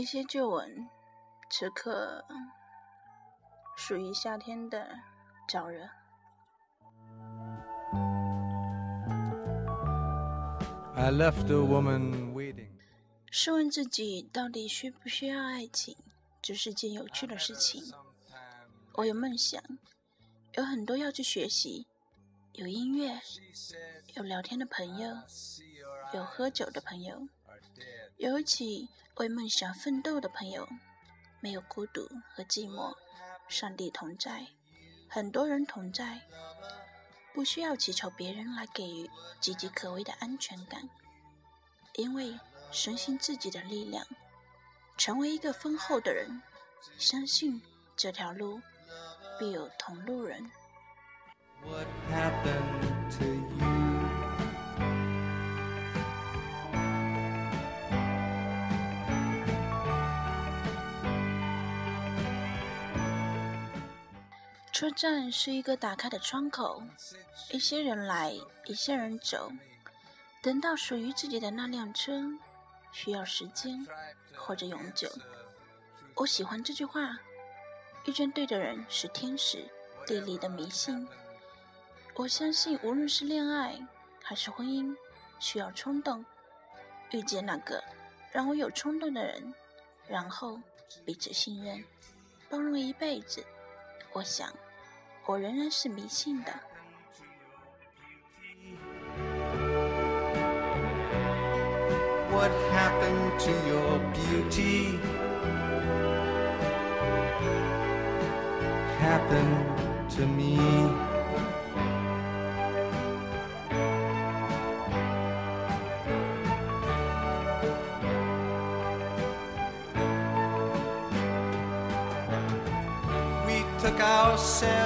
一些旧闻，此刻属于夏天的燥热。I left a woman waiting. 试问自己，到底需不需要爱情？这是件有趣的事情。我有梦想，有很多要去学习，有音乐，有聊天的朋友，有喝酒的朋友，有一起为梦想奋斗的朋友，没有孤独和寂寞，上帝同在，很多人同在，不需要祈求别人来给予岌岌可危的安全感，因为深信自己的力量，成为一个丰厚的人，相信这条路必有同路人。车站是一个打开的窗口，一些人来，一些人走。等到属于自己的那辆车，需要时间或者永久。我喜欢这句话：遇见对的人是天使，地理的迷信。我相信，无论是恋爱还是婚姻，需要冲动。遇见那个让我有冲动的人，然后彼此信任，包容一辈子。我想，我仍然是迷信的。What happened to your beauty? Happened to me. We took ourselves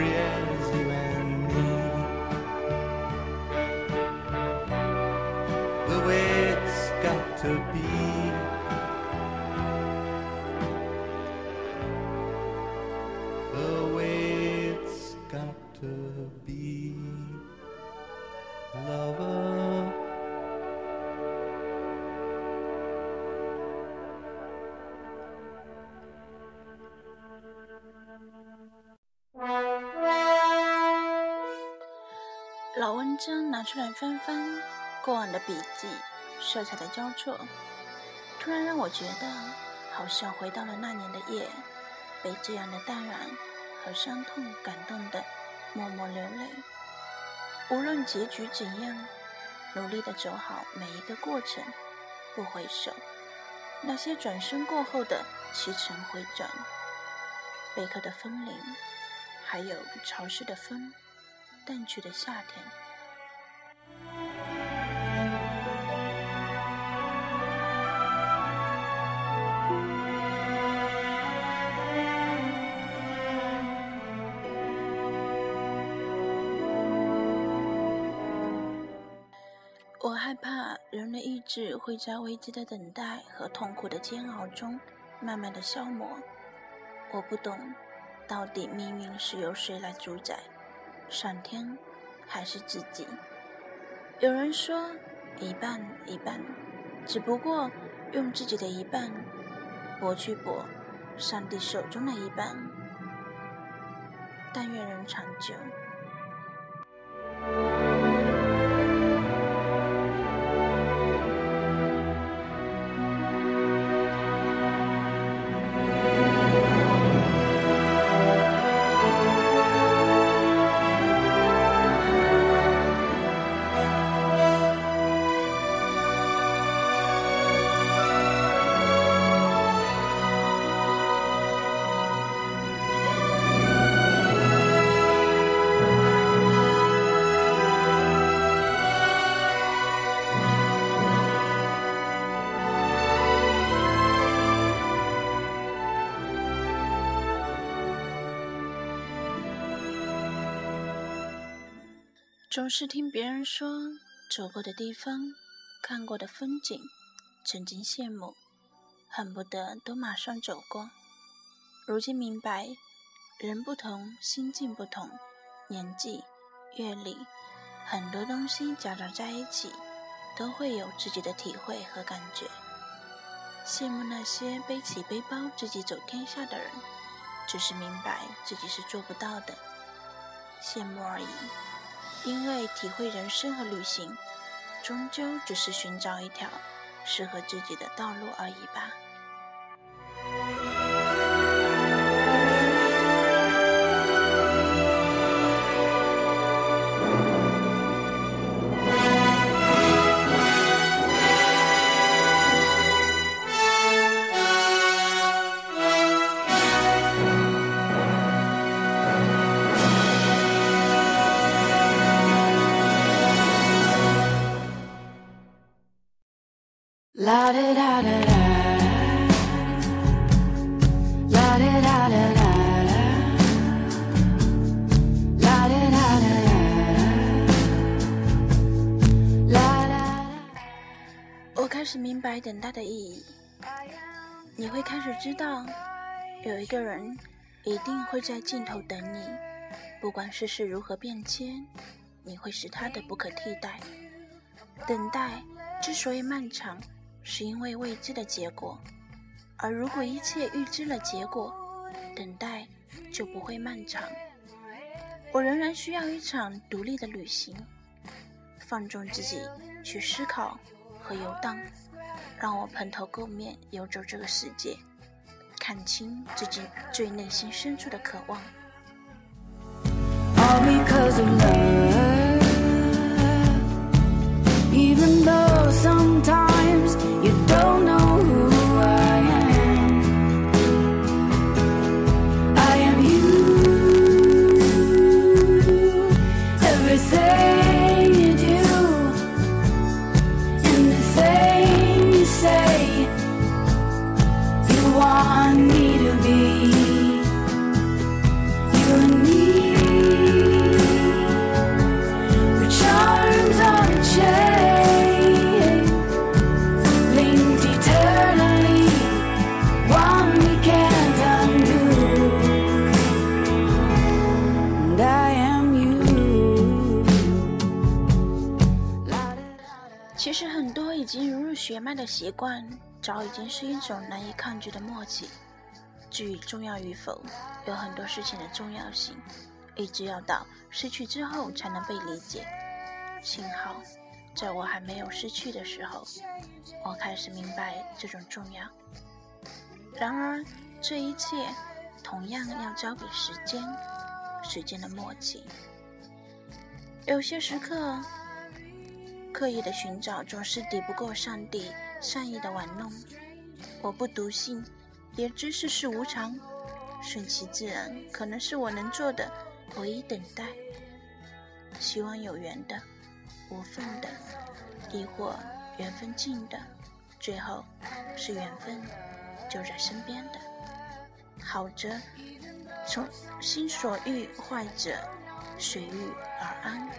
Yeah. 把文章拿出来翻翻，过往的笔记，色彩的交错，突然让我觉得好像回到了那年的夜，被这样的淡然和伤痛感动的默默流泪。无论结局怎样，努力的走好每一个过程，不回首。那些转身过后的起承回转，贝壳的风铃，还有潮湿的风。淡去的夏天。我害怕人的意志会在危机的等待和痛苦的煎熬中慢慢的消磨。我不懂，到底命运是由谁来主宰？上天还是自己？有人说一半一半，只不过用自己的一半搏去搏上帝手中的一半。但愿人长久。总是听别人说走过的地方、看过的风景，曾经羡慕，恨不得都马上走过。如今明白，人不同，心境不同，年纪、阅历，很多东西夹杂在一起，都会有自己的体会和感觉。羡慕那些背起背包自己走天下的人，只是明白自己是做不到的，羡慕而已。因为体会人生和旅行，终究只是寻找一条适合自己的道路而已吧。La da da da da. La da da da da. La da da da da. La da. 我开始明白等待的意义，你会开始知道，有一个人一定会在尽头等你，不管世事如何变迁，你会是他的不可替代。等待之所以漫长，是因为未知的结果，而如果一切预知了结果，等待就不会漫长。我仍然需要一场独立的旅行，放纵自己去思考和游荡，让我蓬头垢面游走这个世界，看清自己最内心深处的渴望。Because of love. 血脉的习惯，早已经是一种难以抗拒的默契。至于重要与否，有很多事情的重要性，一直要到失去之后才能被理解。幸好，在我还没有失去的时候，我开始明白这种重要。然而，这一切同样要交给时间，时间的默契。有些时刻，刻意的寻找总是抵不过上帝善意的玩弄。我不笃信，也知世事无常，顺其自然可能是我能做的唯一等待。希望有缘的，无份的，亦或缘分尽的，最后是缘分就在身边的。好者从心所欲，坏者随遇而安。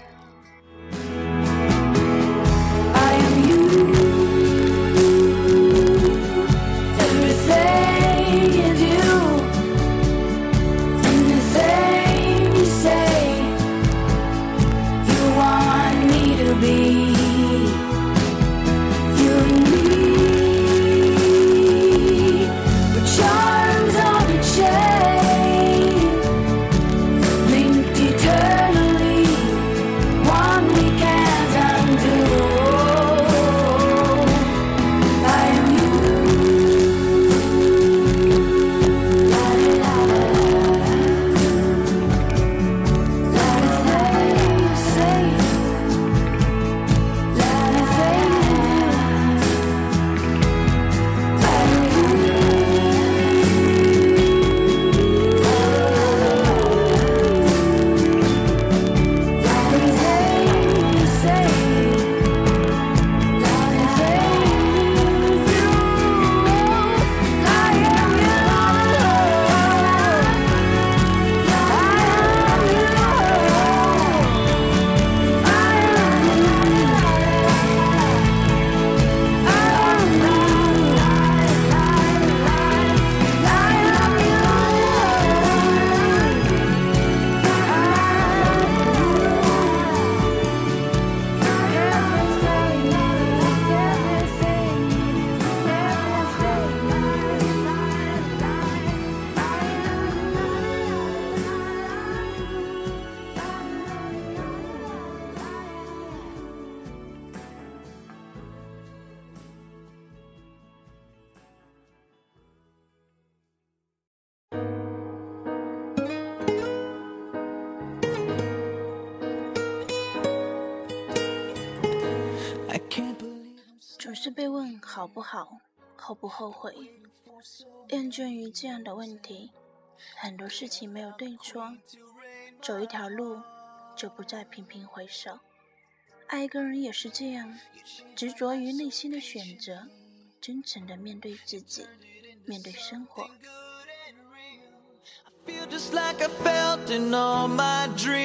是被问好不好，后不后悔，厌倦于这样的问题。很多事情没有对错，走一条路就不再频频回首。爱一个人也是这样，执着于内心的选择，真诚的面对自己，面对生活。feel just like I felt in all my dreams.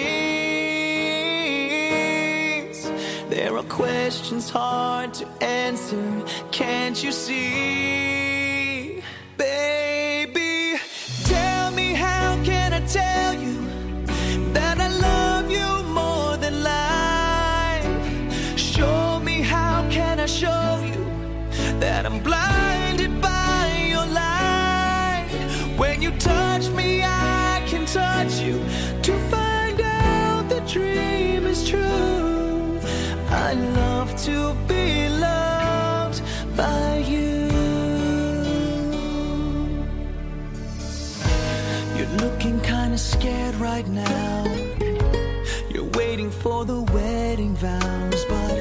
There are questions hard to answer, can't you see? Baby, tell me how can I tell you that I love you more than life? Show me how can I show you that I'm blinded by your light. When you touch me, I can touch you to find out the dream is true. I love to be loved by you. You're looking kinda scared right now. You're waiting for the wedding vows, but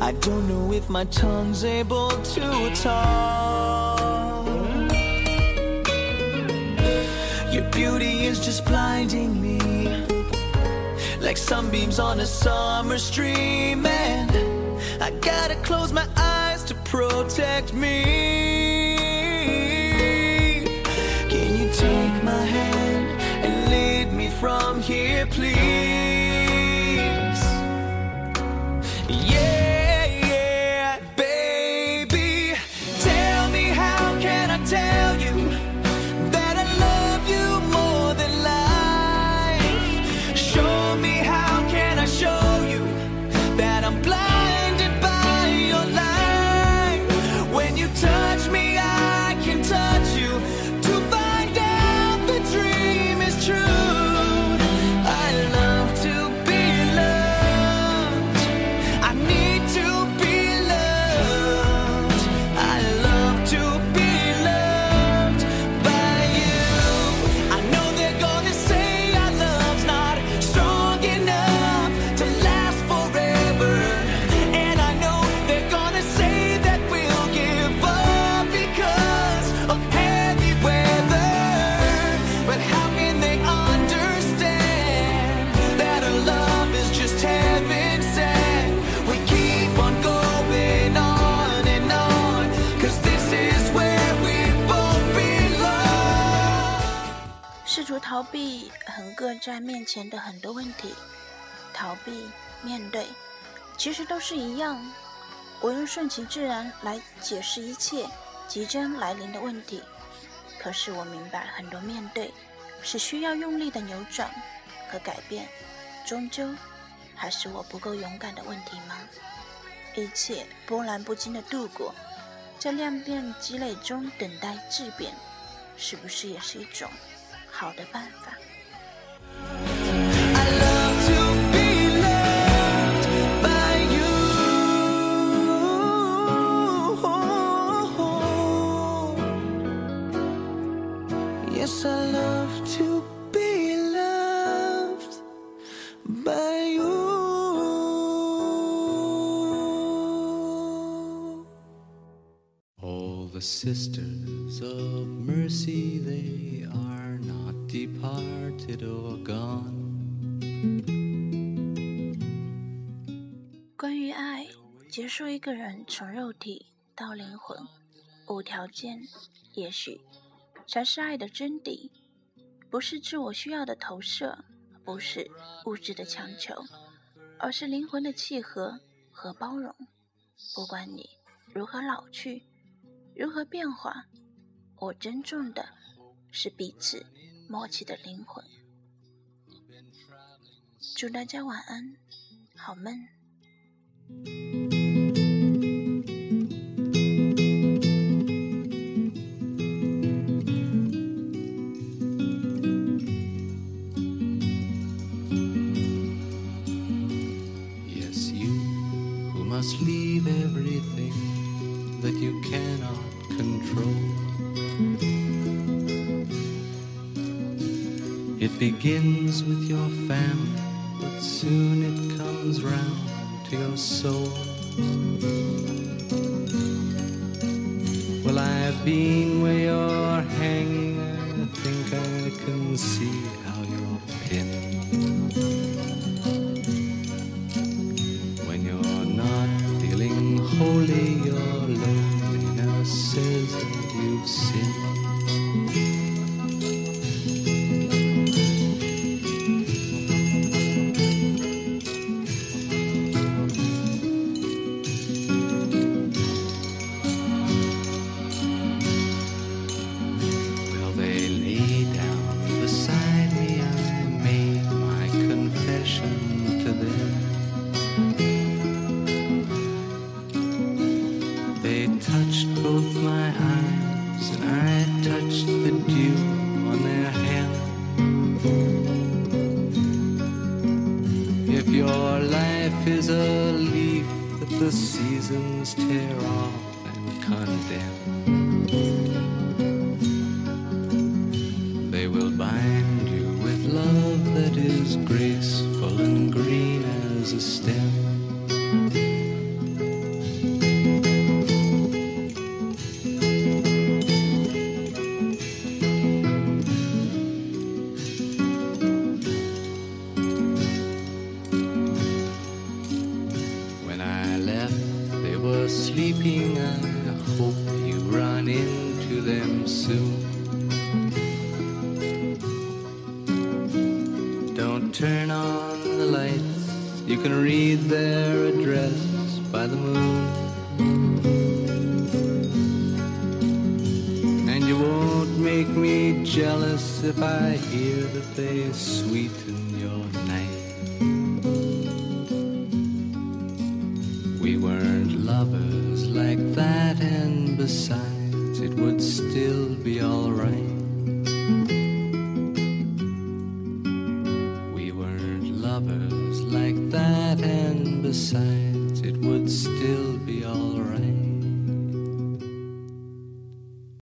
I don't know if my tongue's able to talk. Your beauty is just blinding me like sunbeams on a summer stream, and I gotta close my protect me. 逃避横亘在面前的很多问题，逃避面对，其实都是一样。我用顺其自然来解释一切即将来临的问题，可是我明白，很多面对是需要用力的扭转和改变，终究还是我不够勇敢的问题吗？一切波澜不惊的度过，在量变积累中等待质变，是不是也是一种好的办法？ I love to be loved by you. Yes, I love to be loved by you. All the sisters of mercy, they are not departed or gone. 关于爱，结束一个人从肉体到灵魂，无条件，也许才是爱的真谛。不是自我需要的投射，不是物质的强求，而是灵魂的契合和包容。不管你如何老去，如何变化，我珍重的是彼此默契的灵魂。祝大家晚安，好梦。Yes, you who must leave everything that you cannot control. begins with your family, but soon it comes round to your soul. Well, I've been where you're hanging, I think I can see graceful and green as a stem. jealous if I hear that they sweeten your name.